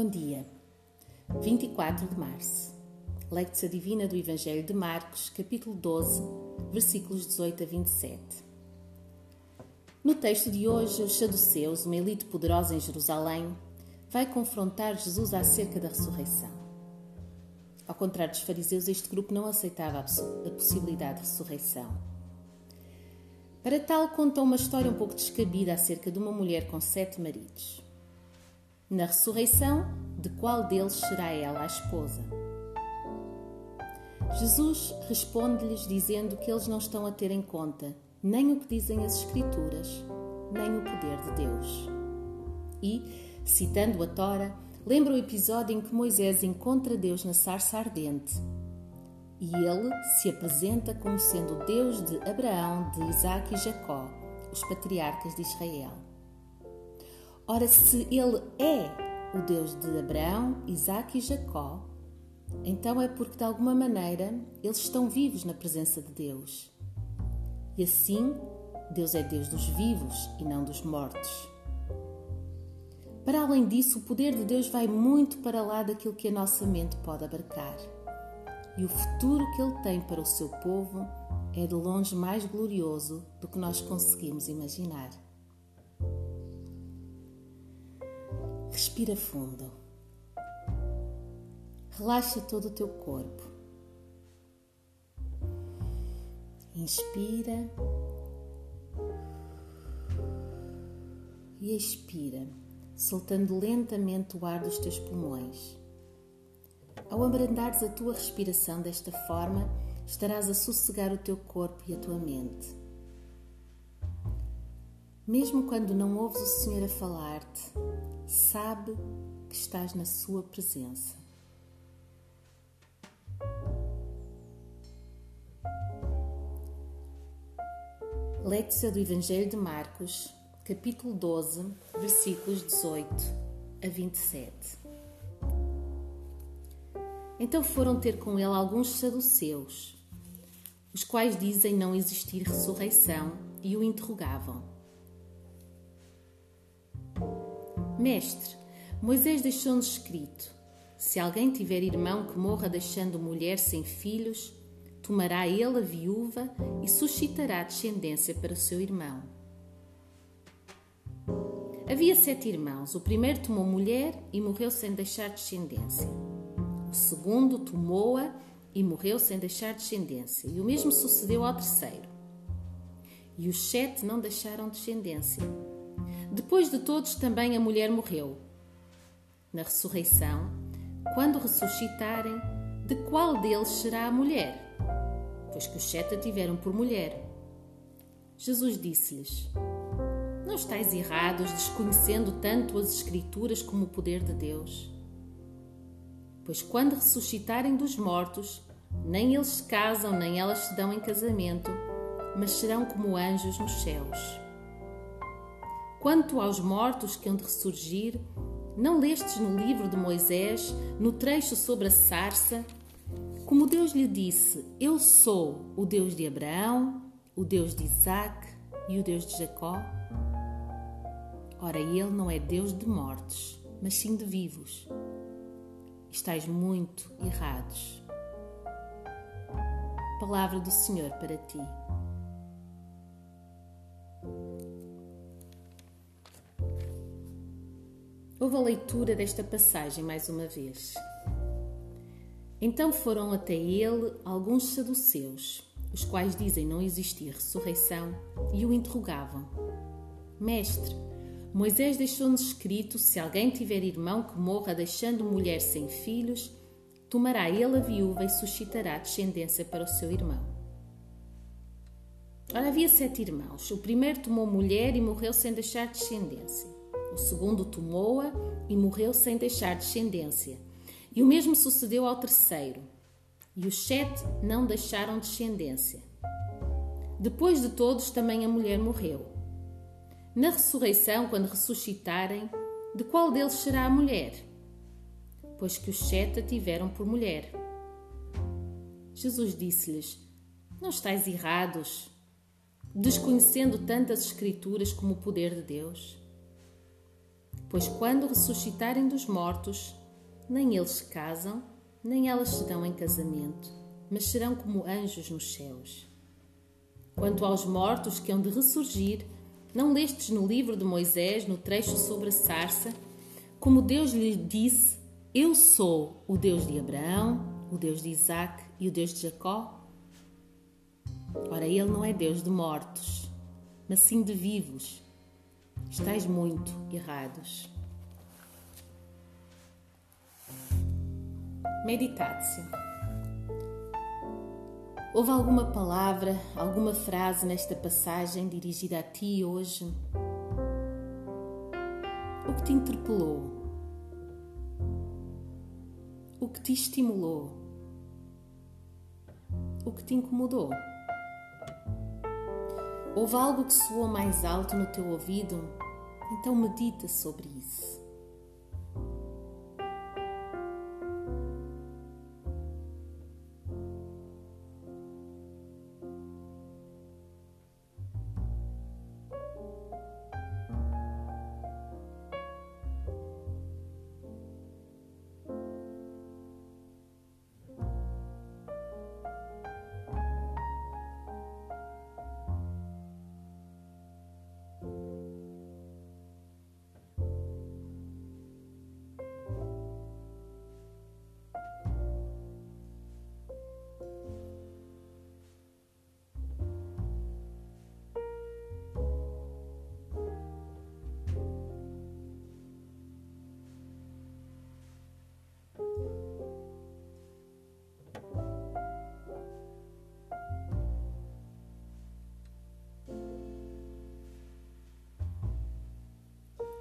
Bom dia. 24 de março. Lectura Divina do Evangelho de Marcos, capítulo 12, versículos 18 a 27. No texto de hoje, os saduceus, uma elite poderosa em Jerusalém, vai confrontar Jesus acerca da ressurreição. Ao contrário dos fariseus, este grupo não aceitava a possibilidade de ressurreição. Para tal, conta uma história um pouco descabida acerca de uma mulher com sete maridos. Na ressurreição, de qual deles será ela a esposa? Jesus responde-lhes dizendo que eles não estão a ter em conta nem o que dizem as Escrituras, nem o poder de Deus. E, citando a Tora, lembra o episódio em que Moisés encontra Deus na sarça ardente e ele se apresenta como sendo o Deus de Abraão, de Isaac e Jacó, os patriarcas de Israel. Ora, se ele é o Deus de Abraão, Isaac e Jacó, então é porque de alguma maneira eles estão vivos na presença de Deus. E assim, Deus é Deus dos vivos e não dos mortos. Para além disso, o poder de Deus vai muito para lá daquilo que a nossa mente pode abarcar. E o futuro que Ele tem para o seu povo é de longe mais glorioso do que nós conseguimos imaginar. Respira fundo. Relaxa todo o teu corpo. Inspira e expira, soltando lentamente o ar dos teus pulmões. Ao abrandares a tua respiração desta forma, estarás a sossegar o teu corpo e a tua mente. Mesmo quando não ouves o Senhor a falar-te, sabe que estás na Sua presença. Letícia do Evangelho de Marcos, capítulo 12, versículos 18 a 27. Então foram ter com ele alguns saduceus, os quais dizem não existir ressurreição, e o interrogavam. Mestre, Moisés deixou-nos escrito: Se alguém tiver irmão que morra deixando mulher sem filhos, tomará ele a viúva e suscitará descendência para o seu irmão. Havia sete irmãos. O primeiro tomou mulher e morreu sem deixar descendência. O segundo tomou-a e morreu sem deixar descendência. E o mesmo sucedeu ao terceiro. E os sete não deixaram descendência. Depois de todos, também a mulher morreu. Na ressurreição, quando ressuscitarem, de qual deles será a mulher? Pois que os sete tiveram por mulher. Jesus disse-lhes: Não estáis errados, desconhecendo tanto as Escrituras como o poder de Deus? Pois quando ressuscitarem dos mortos, nem eles se casam, nem elas se dão em casamento, mas serão como anjos nos céus. Quanto aos mortos que hão de ressurgir, não lestes no livro de Moisés, no trecho sobre a sarça, como Deus lhe disse: Eu sou o Deus de Abraão, o Deus de Isaac e o Deus de Jacó? Ora, ele não é Deus de mortos, mas sim de vivos. Estais muito errados. Palavra do Senhor para ti. Houve a leitura desta passagem mais uma vez. Então foram até ele alguns saduceus, os quais dizem não existir ressurreição, e o interrogavam: Mestre, Moisés deixou-nos escrito: se alguém tiver irmão que morra deixando mulher sem filhos, tomará ele a viúva e suscitará descendência para o seu irmão. Ora, havia sete irmãos. O primeiro tomou mulher e morreu sem deixar descendência. O segundo tomou-a e morreu sem deixar descendência. E o mesmo sucedeu ao terceiro. E os sete não deixaram descendência. Depois de todos, também a mulher morreu. Na ressurreição, quando ressuscitarem, de qual deles será a mulher? Pois que os sete a tiveram por mulher. Jesus disse-lhes: Não estáis errados, desconhecendo tantas Escrituras como o poder de Deus? Pois quando ressuscitarem dos mortos, nem eles se casam, nem elas se dão em casamento, mas serão como anjos nos céus. Quanto aos mortos que hão de ressurgir, não lestes no livro de Moisés, no trecho sobre a sarça, como Deus lhe disse: Eu sou o Deus de Abraão, o Deus de Isaac e o Deus de Jacó? Ora, ele não é Deus de mortos, mas sim de vivos. Estais muito errados. Meditácio. Houve alguma palavra, alguma frase nesta passagem dirigida a ti hoje? O que te interpelou? O que te estimulou? O que te incomodou? Houve algo que soou mais alto no teu ouvido? Então medita sobre isso.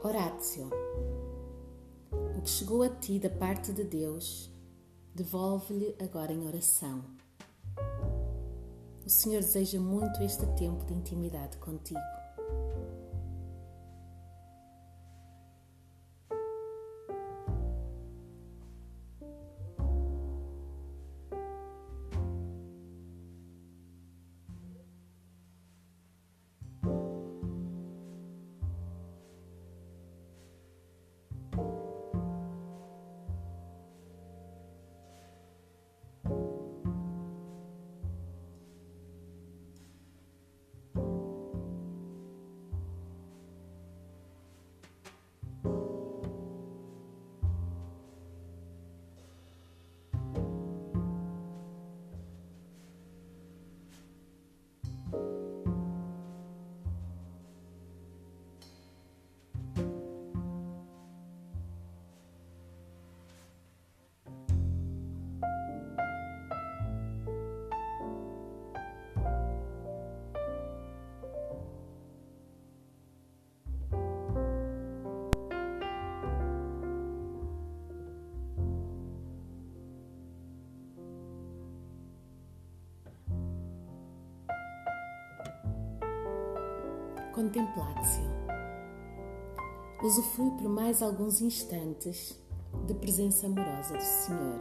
Horácio, o que chegou a ti da parte de Deus, devolve-lhe agora em oração. O Senhor deseja muito este tempo de intimidade contigo. Contemplatio. Usufrui por mais alguns instantes de presença amorosa do Senhor.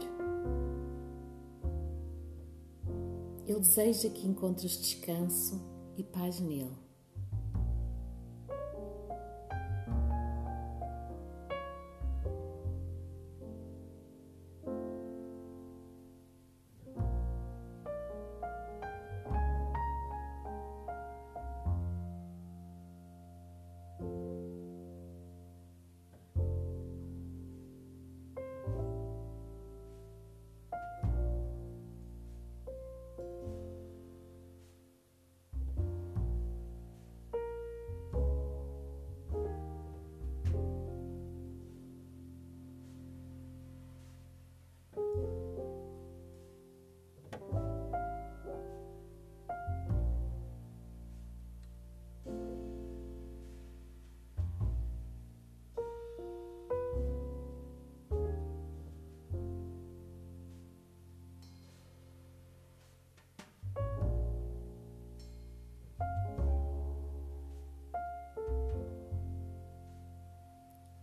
Ele deseja que encontres descanso e paz nele.